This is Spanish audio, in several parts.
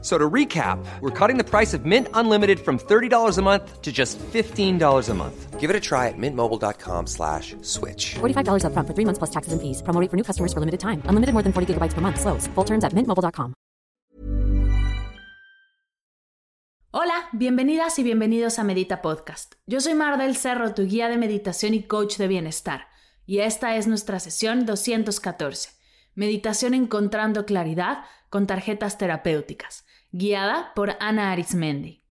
So to recap, we're cutting the price of Mint Unlimited from $30 a month to just $15 a month. Give it a try at mintmobile.com slash switch. $45 upfront for three months plus taxes and fees. Promo rate for new customers for limited time. Unlimited more than 40 gigabytes per month. Slows. Full terms at mintmobile.com. Hola, bienvenidas y bienvenidos a Medita Podcast. Yo soy Mar del Cerro, tu guía de meditación y coach de bienestar. Y esta es nuestra sesión 214. Meditación encontrando claridad con tarjetas terapéuticas guiada por Ana Arismendi.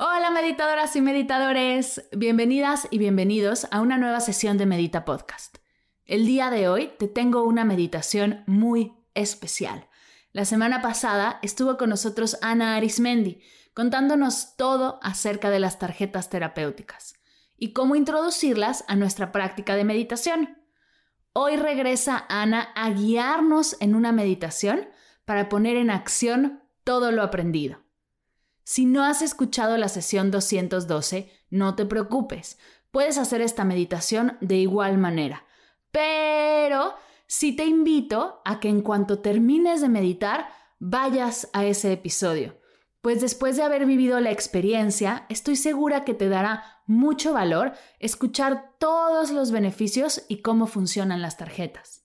Hola meditadoras y meditadores, bienvenidas y bienvenidos a una nueva sesión de Medita Podcast. El día de hoy te tengo una meditación muy especial. La semana pasada estuvo con nosotros Ana Arismendi contándonos todo acerca de las tarjetas terapéuticas y cómo introducirlas a nuestra práctica de meditación. Hoy regresa Ana a guiarnos en una meditación para poner en acción todo lo aprendido. Si no has escuchado la sesión 212, no te preocupes, puedes hacer esta meditación de igual manera. Pero sí te invito a que en cuanto termines de meditar, vayas a ese episodio, pues después de haber vivido la experiencia, estoy segura que te dará mucho valor escuchar todos los beneficios y cómo funcionan las tarjetas.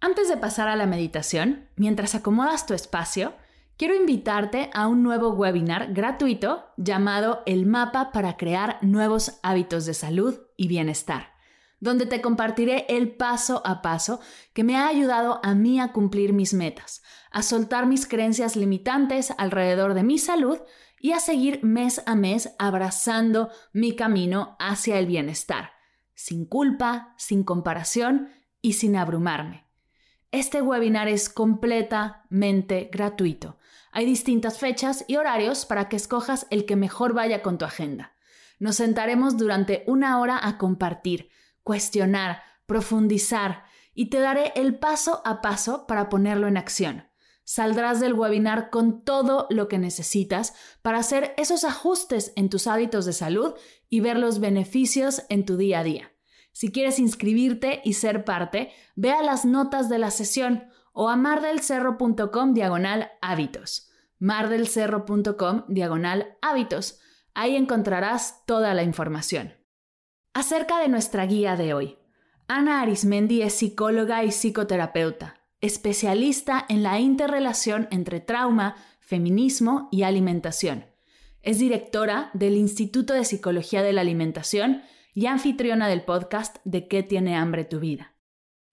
Antes de pasar a la meditación, mientras acomodas tu espacio, quiero invitarte a un nuevo webinar gratuito llamado El mapa para crear nuevos hábitos de salud y bienestar donde te compartiré el paso a paso que me ha ayudado a mí a cumplir mis metas, a soltar mis creencias limitantes alrededor de mi salud y a seguir mes a mes abrazando mi camino hacia el bienestar, sin culpa, sin comparación y sin abrumarme. Este webinar es completamente gratuito. Hay distintas fechas y horarios para que escojas el que mejor vaya con tu agenda. Nos sentaremos durante una hora a compartir cuestionar, profundizar y te daré el paso a paso para ponerlo en acción. Saldrás del webinar con todo lo que necesitas para hacer esos ajustes en tus hábitos de salud y ver los beneficios en tu día a día. Si quieres inscribirte y ser parte, ve a las notas de la sesión o a mardelcerro.com diagonal hábitos. mardelcerro.com diagonal hábitos. Ahí encontrarás toda la información. Acerca de nuestra guía de hoy. Ana Arismendi es psicóloga y psicoterapeuta, especialista en la interrelación entre trauma, feminismo y alimentación. Es directora del Instituto de Psicología de la Alimentación y anfitriona del podcast De qué tiene hambre tu vida.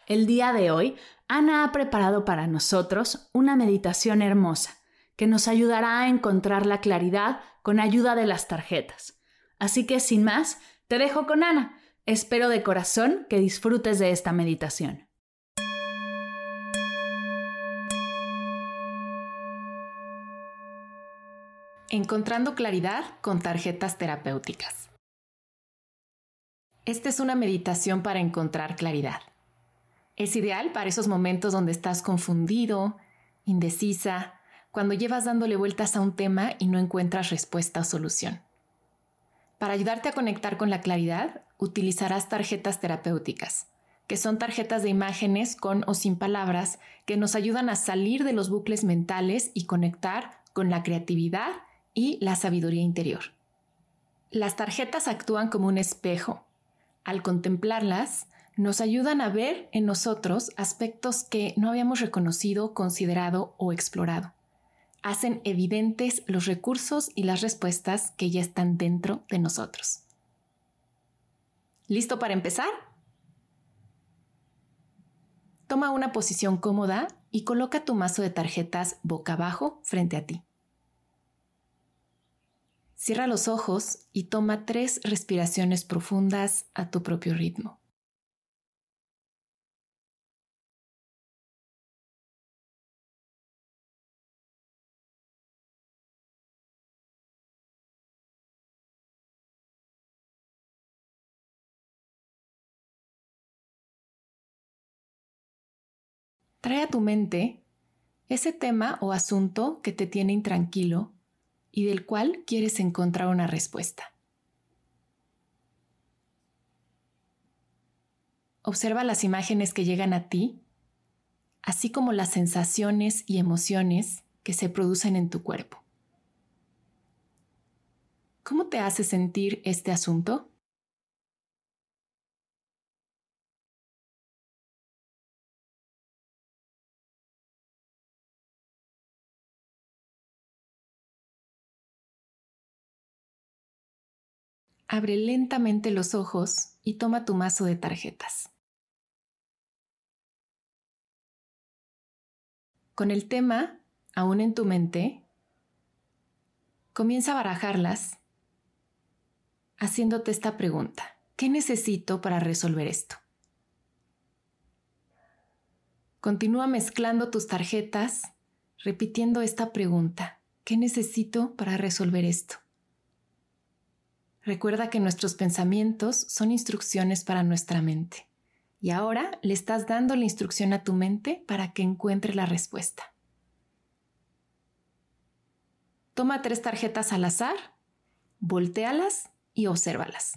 El día de hoy, Ana ha preparado para nosotros una meditación hermosa que nos ayudará a encontrar la claridad con ayuda de las tarjetas. Así que sin más, te dejo con Ana. Espero de corazón que disfrutes de esta meditación. Encontrando claridad con tarjetas terapéuticas. Esta es una meditación para encontrar claridad. Es ideal para esos momentos donde estás confundido, indecisa, cuando llevas dándole vueltas a un tema y no encuentras respuesta o solución. Para ayudarte a conectar con la claridad, utilizarás tarjetas terapéuticas, que son tarjetas de imágenes con o sin palabras que nos ayudan a salir de los bucles mentales y conectar con la creatividad y la sabiduría interior. Las tarjetas actúan como un espejo. Al contemplarlas, nos ayudan a ver en nosotros aspectos que no habíamos reconocido, considerado o explorado hacen evidentes los recursos y las respuestas que ya están dentro de nosotros. ¿Listo para empezar? Toma una posición cómoda y coloca tu mazo de tarjetas boca abajo frente a ti. Cierra los ojos y toma tres respiraciones profundas a tu propio ritmo. Trae a tu mente ese tema o asunto que te tiene intranquilo y del cual quieres encontrar una respuesta. Observa las imágenes que llegan a ti, así como las sensaciones y emociones que se producen en tu cuerpo. ¿Cómo te hace sentir este asunto? Abre lentamente los ojos y toma tu mazo de tarjetas. Con el tema aún en tu mente, comienza a barajarlas haciéndote esta pregunta. ¿Qué necesito para resolver esto? Continúa mezclando tus tarjetas, repitiendo esta pregunta. ¿Qué necesito para resolver esto? Recuerda que nuestros pensamientos son instrucciones para nuestra mente. Y ahora le estás dando la instrucción a tu mente para que encuentre la respuesta. Toma tres tarjetas al azar, voltealas y obsérvalas.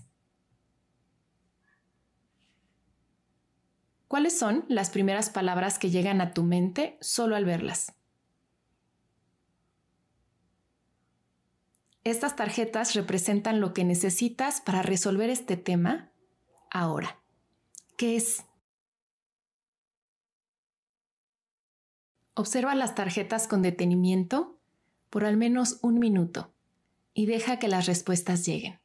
¿Cuáles son las primeras palabras que llegan a tu mente solo al verlas? Estas tarjetas representan lo que necesitas para resolver este tema ahora. ¿Qué es? Observa las tarjetas con detenimiento por al menos un minuto y deja que las respuestas lleguen.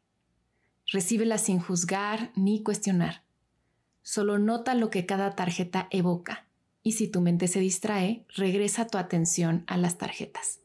Recíbelas sin juzgar ni cuestionar. Solo nota lo que cada tarjeta evoca y si tu mente se distrae, regresa tu atención a las tarjetas.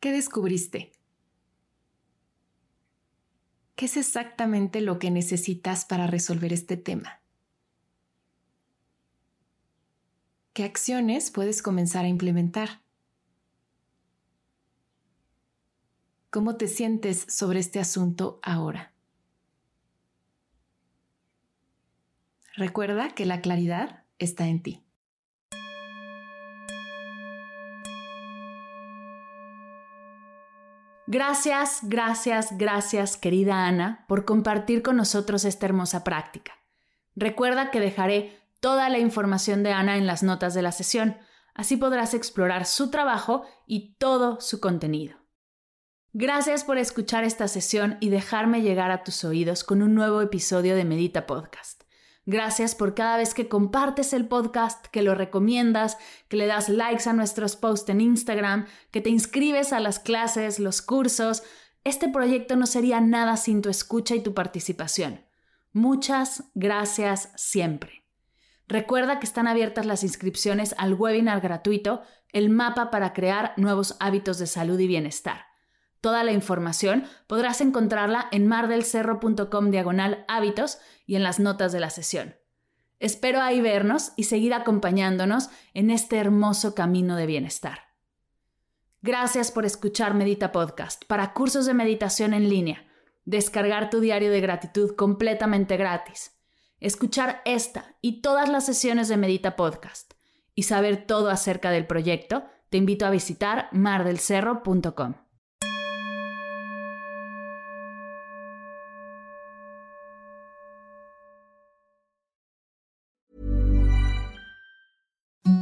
¿Qué descubriste? ¿Qué es exactamente lo que necesitas para resolver este tema? ¿Qué acciones puedes comenzar a implementar? ¿Cómo te sientes sobre este asunto ahora? Recuerda que la claridad está en ti. Gracias, gracias, gracias, querida Ana, por compartir con nosotros esta hermosa práctica. Recuerda que dejaré toda la información de Ana en las notas de la sesión, así podrás explorar su trabajo y todo su contenido. Gracias por escuchar esta sesión y dejarme llegar a tus oídos con un nuevo episodio de Medita Podcast. Gracias por cada vez que compartes el podcast, que lo recomiendas, que le das likes a nuestros posts en Instagram, que te inscribes a las clases, los cursos. Este proyecto no sería nada sin tu escucha y tu participación. Muchas gracias siempre. Recuerda que están abiertas las inscripciones al webinar gratuito, el mapa para crear nuevos hábitos de salud y bienestar. Toda la información podrás encontrarla en mardelcerro.com diagonal hábitos y en las notas de la sesión. Espero ahí vernos y seguir acompañándonos en este hermoso camino de bienestar. Gracias por escuchar Medita Podcast para cursos de meditación en línea, descargar tu diario de gratitud completamente gratis, escuchar esta y todas las sesiones de Medita Podcast y saber todo acerca del proyecto, te invito a visitar mardelcerro.com.